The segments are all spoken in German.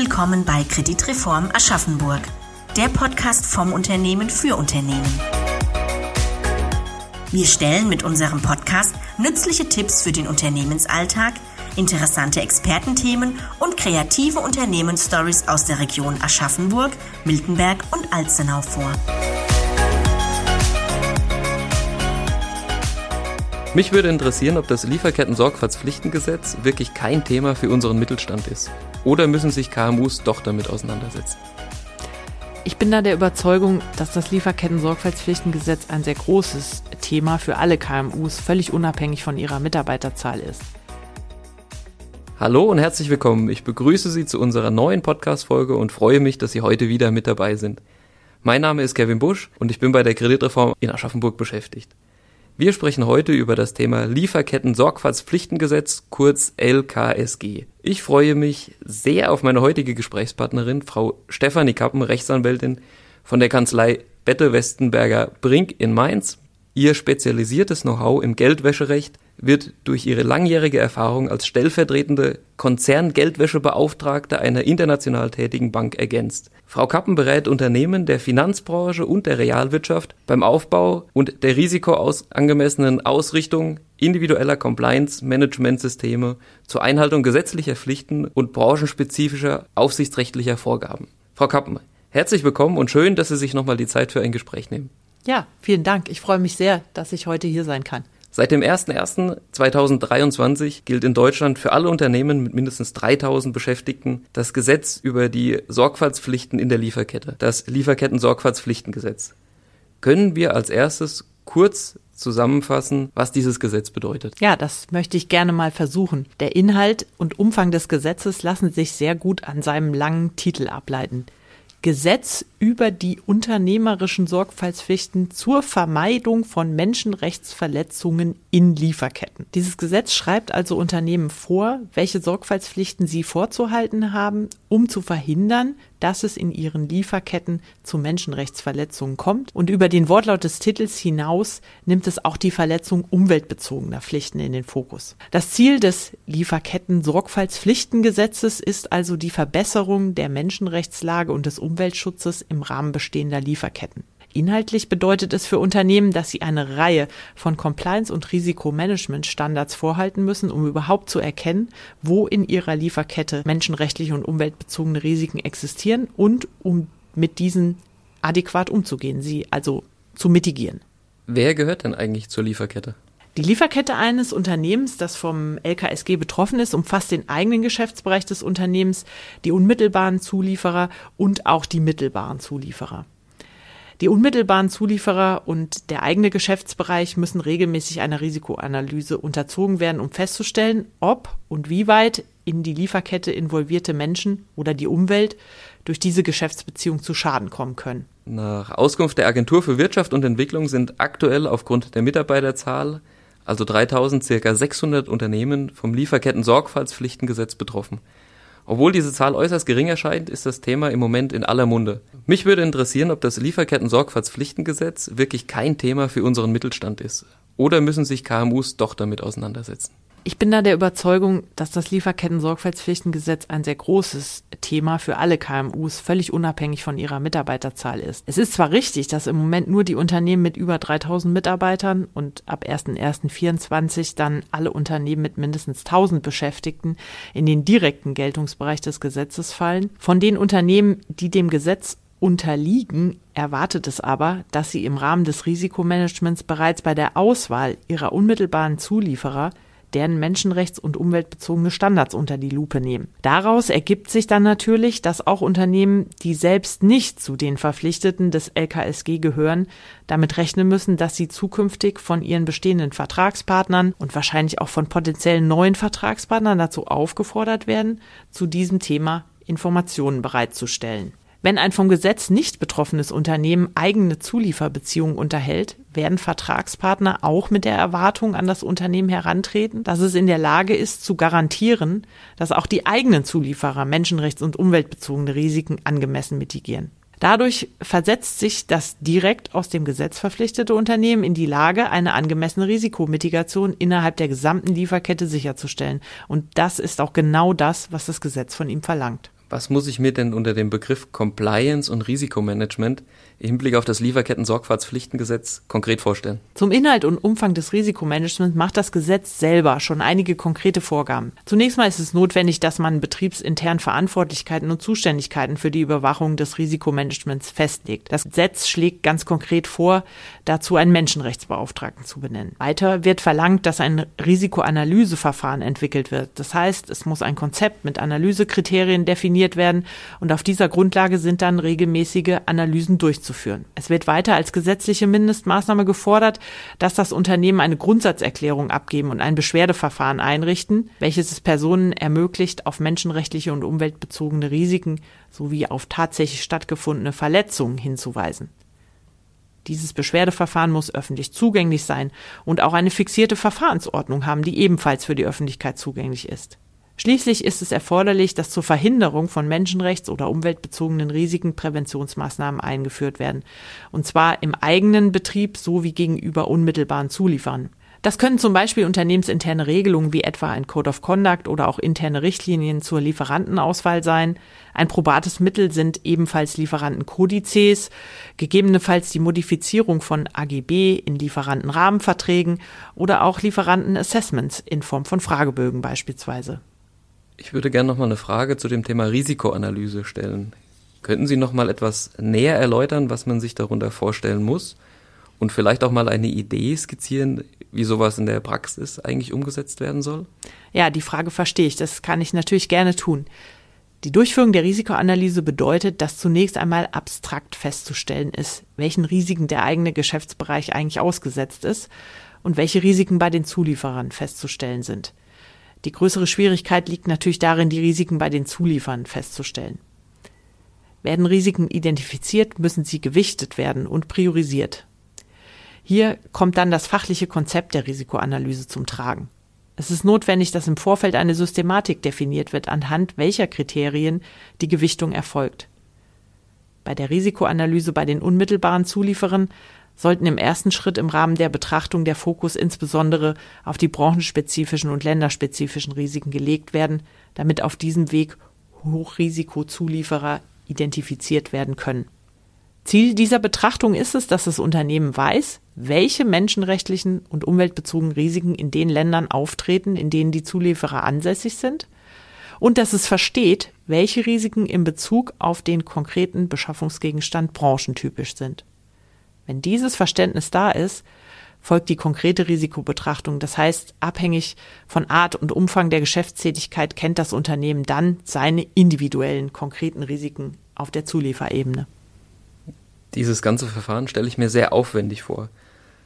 willkommen bei Kreditreform Aschaffenburg, der Podcast vom Unternehmen für Unternehmen. Wir stellen mit unserem Podcast nützliche Tipps für den Unternehmensalltag, interessante Expertenthemen und kreative Unternehmensstories aus der Region Aschaffenburg, Miltenberg und Alzenau vor. Mich würde interessieren, ob das Lieferketten-Sorgfaltspflichtengesetz wirklich kein Thema für unseren Mittelstand ist. Oder müssen sich KMUs doch damit auseinandersetzen? Ich bin da der Überzeugung, dass das Lieferketten-Sorgfaltspflichtengesetz ein sehr großes Thema für alle KMUs, völlig unabhängig von ihrer Mitarbeiterzahl ist. Hallo und herzlich willkommen. Ich begrüße Sie zu unserer neuen Podcast-Folge und freue mich, dass Sie heute wieder mit dabei sind. Mein Name ist Kevin Busch und ich bin bei der Kreditreform in Aschaffenburg beschäftigt. Wir sprechen heute über das Thema Lieferketten-Sorgfaltspflichtengesetz, kurz LKSG. Ich freue mich sehr auf meine heutige Gesprächspartnerin, Frau Stefanie Kappen, Rechtsanwältin von der Kanzlei Bette Westenberger Brink in Mainz. Ihr spezialisiertes Know-how im Geldwäscherecht wird durch ihre langjährige Erfahrung als stellvertretende Konzerngeldwäschebeauftragte einer international tätigen Bank ergänzt. Frau Kappen berät Unternehmen der Finanzbranche und der Realwirtschaft beim Aufbau und der risikoangemessenen Ausrichtung individueller Compliance-Management-Systeme zur Einhaltung gesetzlicher Pflichten und branchenspezifischer aufsichtsrechtlicher Vorgaben. Frau Kappen, herzlich willkommen und schön, dass Sie sich nochmal die Zeit für ein Gespräch nehmen. Ja, vielen Dank. Ich freue mich sehr, dass ich heute hier sein kann. Seit dem 01.01.2023 gilt in Deutschland für alle Unternehmen mit mindestens 3000 Beschäftigten das Gesetz über die Sorgfaltspflichten in der Lieferkette, das Lieferketten-Sorgfaltspflichtengesetz. Können wir als erstes kurz zusammenfassen, was dieses Gesetz bedeutet? Ja, das möchte ich gerne mal versuchen. Der Inhalt und Umfang des Gesetzes lassen sich sehr gut an seinem langen Titel ableiten. Gesetz über die unternehmerischen Sorgfaltspflichten zur Vermeidung von Menschenrechtsverletzungen in Lieferketten. Dieses Gesetz schreibt also Unternehmen vor, welche Sorgfaltspflichten sie vorzuhalten haben, um zu verhindern, dass es in ihren Lieferketten zu Menschenrechtsverletzungen kommt. Und über den Wortlaut des Titels hinaus nimmt es auch die Verletzung umweltbezogener Pflichten in den Fokus. Das Ziel des Lieferketten-Sorgfaltspflichtengesetzes ist also die Verbesserung der Menschenrechtslage und des Umweltschutzes im Rahmen bestehender Lieferketten. Inhaltlich bedeutet es für Unternehmen, dass sie eine Reihe von Compliance- und Risikomanagement-Standards vorhalten müssen, um überhaupt zu erkennen, wo in ihrer Lieferkette menschenrechtliche und umweltbezogene Risiken existieren und um mit diesen adäquat umzugehen, sie also zu mitigieren. Wer gehört denn eigentlich zur Lieferkette? Die Lieferkette eines Unternehmens, das vom LKSG betroffen ist, umfasst den eigenen Geschäftsbereich des Unternehmens, die unmittelbaren Zulieferer und auch die mittelbaren Zulieferer. Die unmittelbaren Zulieferer und der eigene Geschäftsbereich müssen regelmäßig einer Risikoanalyse unterzogen werden, um festzustellen, ob und wie weit in die Lieferkette involvierte Menschen oder die Umwelt durch diese Geschäftsbeziehung zu Schaden kommen können. Nach Auskunft der Agentur für Wirtschaft und Entwicklung sind aktuell aufgrund der Mitarbeiterzahl also 3000 circa 600 Unternehmen vom Lieferketten-Sorgfaltspflichtengesetz betroffen. Obwohl diese Zahl äußerst gering erscheint, ist das Thema im Moment in aller Munde. Mich würde interessieren, ob das Lieferketten-Sorgfaltspflichtengesetz wirklich kein Thema für unseren Mittelstand ist. Oder müssen sich KMUs doch damit auseinandersetzen? Ich bin da der Überzeugung, dass das Lieferketten-Sorgfaltspflichtengesetz ein sehr großes Thema für alle KMUs, völlig unabhängig von ihrer Mitarbeiterzahl ist. Es ist zwar richtig, dass im Moment nur die Unternehmen mit über 3000 Mitarbeitern und ab 1.1.24 dann alle Unternehmen mit mindestens 1000 Beschäftigten in den direkten Geltungsbereich des Gesetzes fallen. Von den Unternehmen, die dem Gesetz unterliegen, erwartet es aber, dass sie im Rahmen des Risikomanagements bereits bei der Auswahl ihrer unmittelbaren Zulieferer deren menschenrechts- und umweltbezogene Standards unter die Lupe nehmen. Daraus ergibt sich dann natürlich, dass auch Unternehmen, die selbst nicht zu den Verpflichteten des LKSG gehören, damit rechnen müssen, dass sie zukünftig von ihren bestehenden Vertragspartnern und wahrscheinlich auch von potenziellen neuen Vertragspartnern dazu aufgefordert werden, zu diesem Thema Informationen bereitzustellen. Wenn ein vom Gesetz nicht betroffenes Unternehmen eigene Zulieferbeziehungen unterhält, werden Vertragspartner auch mit der Erwartung an das Unternehmen herantreten, dass es in der Lage ist zu garantieren, dass auch die eigenen Zulieferer menschenrechts- und umweltbezogene Risiken angemessen mitigieren. Dadurch versetzt sich das direkt aus dem Gesetz verpflichtete Unternehmen in die Lage, eine angemessene Risikomitigation innerhalb der gesamten Lieferkette sicherzustellen. Und das ist auch genau das, was das Gesetz von ihm verlangt. Was muss ich mir denn unter dem Begriff Compliance und Risikomanagement im Hinblick auf das Lieferketten-Sorgfaltspflichtengesetz konkret vorstellen? Zum Inhalt und Umfang des Risikomanagements macht das Gesetz selber schon einige konkrete Vorgaben. Zunächst mal ist es notwendig, dass man betriebsintern Verantwortlichkeiten und Zuständigkeiten für die Überwachung des Risikomanagements festlegt. Das Gesetz schlägt ganz konkret vor, dazu einen Menschenrechtsbeauftragten zu benennen. Weiter wird verlangt, dass ein Risikoanalyseverfahren entwickelt wird. Das heißt, es muss ein Konzept mit Analysekriterien definiert definiert werden und auf dieser Grundlage sind dann regelmäßige Analysen durchzuführen. Es wird weiter als gesetzliche Mindestmaßnahme gefordert, dass das Unternehmen eine Grundsatzerklärung abgeben und ein Beschwerdeverfahren einrichten, welches es Personen ermöglicht, auf menschenrechtliche und umweltbezogene Risiken sowie auf tatsächlich stattgefundene Verletzungen hinzuweisen. Dieses Beschwerdeverfahren muss öffentlich zugänglich sein und auch eine fixierte Verfahrensordnung haben, die ebenfalls für die Öffentlichkeit zugänglich ist. Schließlich ist es erforderlich, dass zur Verhinderung von menschenrechts- oder umweltbezogenen Risiken Präventionsmaßnahmen eingeführt werden, und zwar im eigenen Betrieb sowie gegenüber unmittelbaren Zulieferern. Das können zum Beispiel unternehmensinterne Regelungen wie etwa ein Code of Conduct oder auch interne Richtlinien zur Lieferantenauswahl sein. Ein probates Mittel sind ebenfalls Lieferantenkodizes, gegebenenfalls die Modifizierung von AGB in Lieferantenrahmenverträgen oder auch Lieferantenassessments in Form von Fragebögen beispielsweise. Ich würde gerne noch mal eine Frage zu dem Thema Risikoanalyse stellen. Könnten Sie noch mal etwas näher erläutern, was man sich darunter vorstellen muss? Und vielleicht auch mal eine Idee skizzieren, wie sowas in der Praxis eigentlich umgesetzt werden soll? Ja, die Frage verstehe ich. Das kann ich natürlich gerne tun. Die Durchführung der Risikoanalyse bedeutet, dass zunächst einmal abstrakt festzustellen ist, welchen Risiken der eigene Geschäftsbereich eigentlich ausgesetzt ist und welche Risiken bei den Zulieferern festzustellen sind. Die größere Schwierigkeit liegt natürlich darin, die Risiken bei den Zuliefern festzustellen. Werden Risiken identifiziert, müssen sie gewichtet werden und priorisiert. Hier kommt dann das fachliche Konzept der Risikoanalyse zum Tragen. Es ist notwendig, dass im Vorfeld eine Systematik definiert wird, anhand welcher Kriterien die Gewichtung erfolgt. Bei der Risikoanalyse bei den unmittelbaren Zulieferern sollten im ersten Schritt im Rahmen der Betrachtung der Fokus insbesondere auf die branchenspezifischen und länderspezifischen Risiken gelegt werden, damit auf diesem Weg Hochrisikozulieferer identifiziert werden können. Ziel dieser Betrachtung ist es, dass das Unternehmen weiß, welche menschenrechtlichen und umweltbezogenen Risiken in den Ländern auftreten, in denen die Zulieferer ansässig sind, und dass es versteht, welche Risiken in Bezug auf den konkreten Beschaffungsgegenstand branchentypisch sind. Wenn dieses Verständnis da ist, folgt die konkrete Risikobetrachtung. Das heißt, abhängig von Art und Umfang der Geschäftstätigkeit kennt das Unternehmen dann seine individuellen konkreten Risiken auf der Zulieferebene. Dieses ganze Verfahren stelle ich mir sehr aufwendig vor.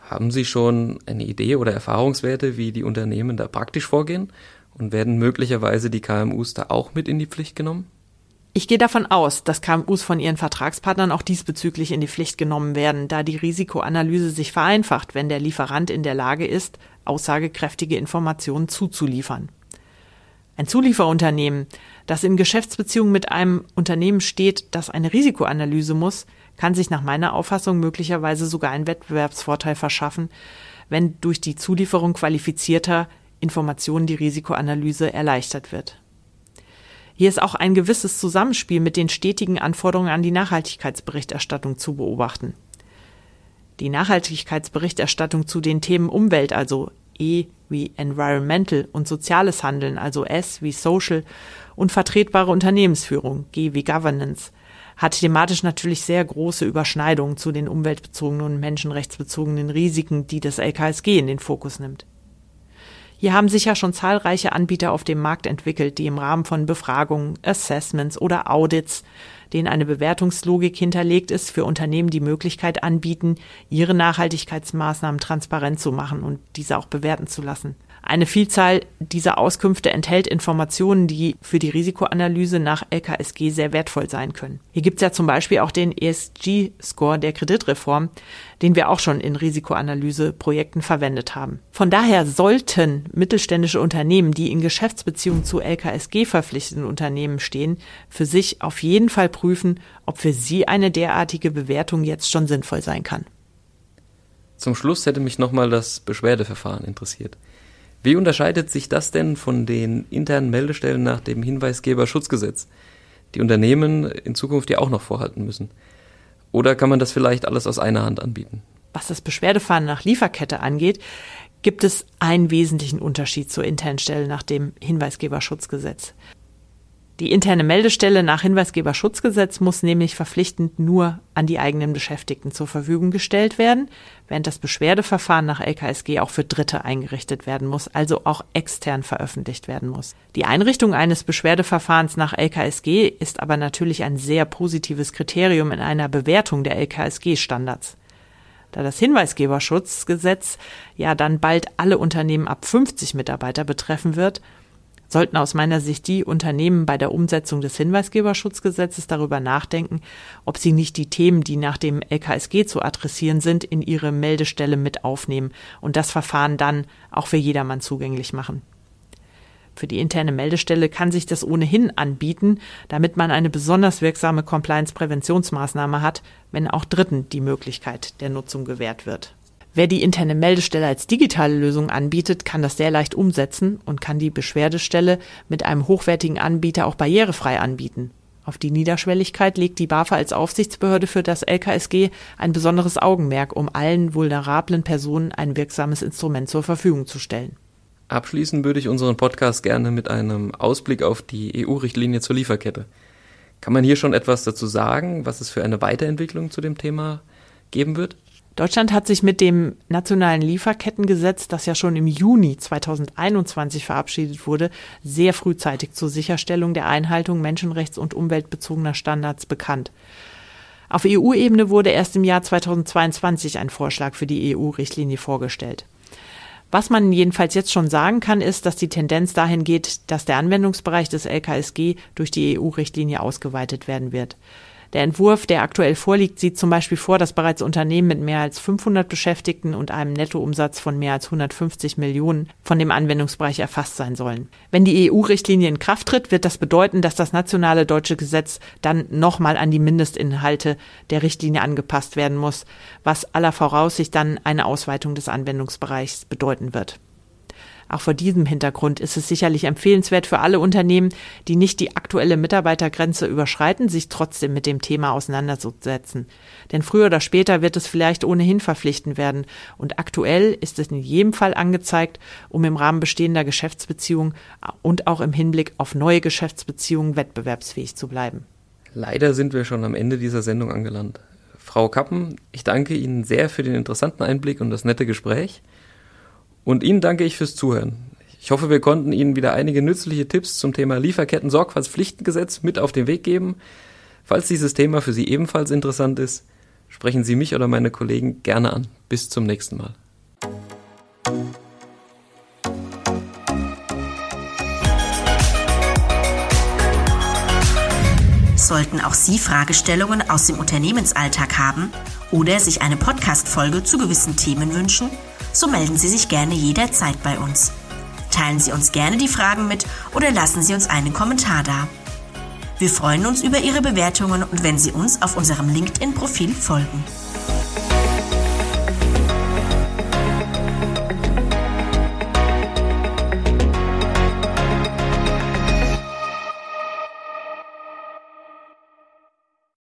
Haben Sie schon eine Idee oder Erfahrungswerte, wie die Unternehmen da praktisch vorgehen? Und werden möglicherweise die KMUs da auch mit in die Pflicht genommen? Ich gehe davon aus, dass KMUs von ihren Vertragspartnern auch diesbezüglich in die Pflicht genommen werden, da die Risikoanalyse sich vereinfacht, wenn der Lieferant in der Lage ist, aussagekräftige Informationen zuzuliefern. Ein Zulieferunternehmen, das in Geschäftsbeziehungen mit einem Unternehmen steht, das eine Risikoanalyse muss, kann sich nach meiner Auffassung möglicherweise sogar einen Wettbewerbsvorteil verschaffen, wenn durch die Zulieferung qualifizierter Informationen die Risikoanalyse erleichtert wird. Hier ist auch ein gewisses Zusammenspiel mit den stetigen Anforderungen an die Nachhaltigkeitsberichterstattung zu beobachten. Die Nachhaltigkeitsberichterstattung zu den Themen Umwelt, also E wie Environmental und soziales Handeln, also S wie Social und vertretbare Unternehmensführung, G wie Governance, hat thematisch natürlich sehr große Überschneidungen zu den umweltbezogenen und menschenrechtsbezogenen Risiken, die das LKSG in den Fokus nimmt. Hier haben sich ja schon zahlreiche Anbieter auf dem Markt entwickelt, die im Rahmen von Befragungen, Assessments oder Audits, denen eine Bewertungslogik hinterlegt ist, für Unternehmen die Möglichkeit anbieten, ihre Nachhaltigkeitsmaßnahmen transparent zu machen und diese auch bewerten zu lassen. Eine Vielzahl dieser Auskünfte enthält Informationen, die für die Risikoanalyse nach LKSG sehr wertvoll sein können. Hier gibt es ja zum Beispiel auch den ESG-Score der Kreditreform, den wir auch schon in Risikoanalyseprojekten verwendet haben. Von daher sollten mittelständische Unternehmen, die in Geschäftsbeziehungen zu LKSG verpflichteten Unternehmen stehen, für sich auf jeden Fall prüfen, ob für sie eine derartige Bewertung jetzt schon sinnvoll sein kann. Zum Schluss hätte mich nochmal das Beschwerdeverfahren interessiert. Wie unterscheidet sich das denn von den internen Meldestellen nach dem Hinweisgeberschutzgesetz? die Unternehmen in Zukunft ja auch noch vorhalten müssen? Oder kann man das vielleicht alles aus einer Hand anbieten? Was das Beschwerdefahren nach Lieferkette angeht, gibt es einen wesentlichen Unterschied zur internen Stelle nach dem Hinweisgeberschutzgesetz. Die interne Meldestelle nach Hinweisgeberschutzgesetz muss nämlich verpflichtend nur an die eigenen Beschäftigten zur Verfügung gestellt werden, während das Beschwerdeverfahren nach LKSG auch für Dritte eingerichtet werden muss, also auch extern veröffentlicht werden muss. Die Einrichtung eines Beschwerdeverfahrens nach LKSG ist aber natürlich ein sehr positives Kriterium in einer Bewertung der LKSG-Standards. Da das Hinweisgeberschutzgesetz ja dann bald alle Unternehmen ab 50 Mitarbeiter betreffen wird, sollten aus meiner Sicht die Unternehmen bei der Umsetzung des Hinweisgeberschutzgesetzes darüber nachdenken, ob sie nicht die Themen, die nach dem LKSG zu adressieren sind, in ihre Meldestelle mit aufnehmen und das Verfahren dann auch für jedermann zugänglich machen. Für die interne Meldestelle kann sich das ohnehin anbieten, damit man eine besonders wirksame Compliance-Präventionsmaßnahme hat, wenn auch Dritten die Möglichkeit der Nutzung gewährt wird. Wer die interne Meldestelle als digitale Lösung anbietet, kann das sehr leicht umsetzen und kann die Beschwerdestelle mit einem hochwertigen Anbieter auch barrierefrei anbieten. Auf die Niederschwelligkeit legt die BAFA als Aufsichtsbehörde für das LKSG ein besonderes Augenmerk, um allen vulnerablen Personen ein wirksames Instrument zur Verfügung zu stellen. Abschließen würde ich unseren Podcast gerne mit einem Ausblick auf die EU-Richtlinie zur Lieferkette. Kann man hier schon etwas dazu sagen, was es für eine Weiterentwicklung zu dem Thema geben wird? Deutschland hat sich mit dem nationalen Lieferkettengesetz, das ja schon im Juni 2021 verabschiedet wurde, sehr frühzeitig zur Sicherstellung der Einhaltung menschenrechts- und umweltbezogener Standards bekannt. Auf EU-Ebene wurde erst im Jahr 2022 ein Vorschlag für die EU-Richtlinie vorgestellt. Was man jedenfalls jetzt schon sagen kann, ist, dass die Tendenz dahin geht, dass der Anwendungsbereich des LKSG durch die EU-Richtlinie ausgeweitet werden wird. Der Entwurf, der aktuell vorliegt, sieht zum Beispiel vor, dass bereits Unternehmen mit mehr als 500 Beschäftigten und einem Nettoumsatz von mehr als 150 Millionen von dem Anwendungsbereich erfasst sein sollen. Wenn die EU-Richtlinie in Kraft tritt, wird das bedeuten, dass das nationale deutsche Gesetz dann nochmal an die Mindestinhalte der Richtlinie angepasst werden muss, was aller Voraussicht dann eine Ausweitung des Anwendungsbereichs bedeuten wird. Auch vor diesem Hintergrund ist es sicherlich empfehlenswert für alle Unternehmen, die nicht die aktuelle Mitarbeitergrenze überschreiten, sich trotzdem mit dem Thema auseinanderzusetzen. Denn früher oder später wird es vielleicht ohnehin verpflichtend werden. Und aktuell ist es in jedem Fall angezeigt, um im Rahmen bestehender Geschäftsbeziehungen und auch im Hinblick auf neue Geschäftsbeziehungen wettbewerbsfähig zu bleiben. Leider sind wir schon am Ende dieser Sendung angelangt. Frau Kappen, ich danke Ihnen sehr für den interessanten Einblick und das nette Gespräch. Und Ihnen danke ich fürs Zuhören. Ich hoffe, wir konnten Ihnen wieder einige nützliche Tipps zum Thema Lieferketten-Sorgfaltspflichtengesetz mit auf den Weg geben. Falls dieses Thema für Sie ebenfalls interessant ist, sprechen Sie mich oder meine Kollegen gerne an. Bis zum nächsten Mal. Sollten auch Sie Fragestellungen aus dem Unternehmensalltag haben oder sich eine Podcast-Folge zu gewissen Themen wünschen, so melden Sie sich gerne jederzeit bei uns. Teilen Sie uns gerne die Fragen mit oder lassen Sie uns einen Kommentar da. Wir freuen uns über Ihre Bewertungen und wenn Sie uns auf unserem LinkedIn-Profil folgen.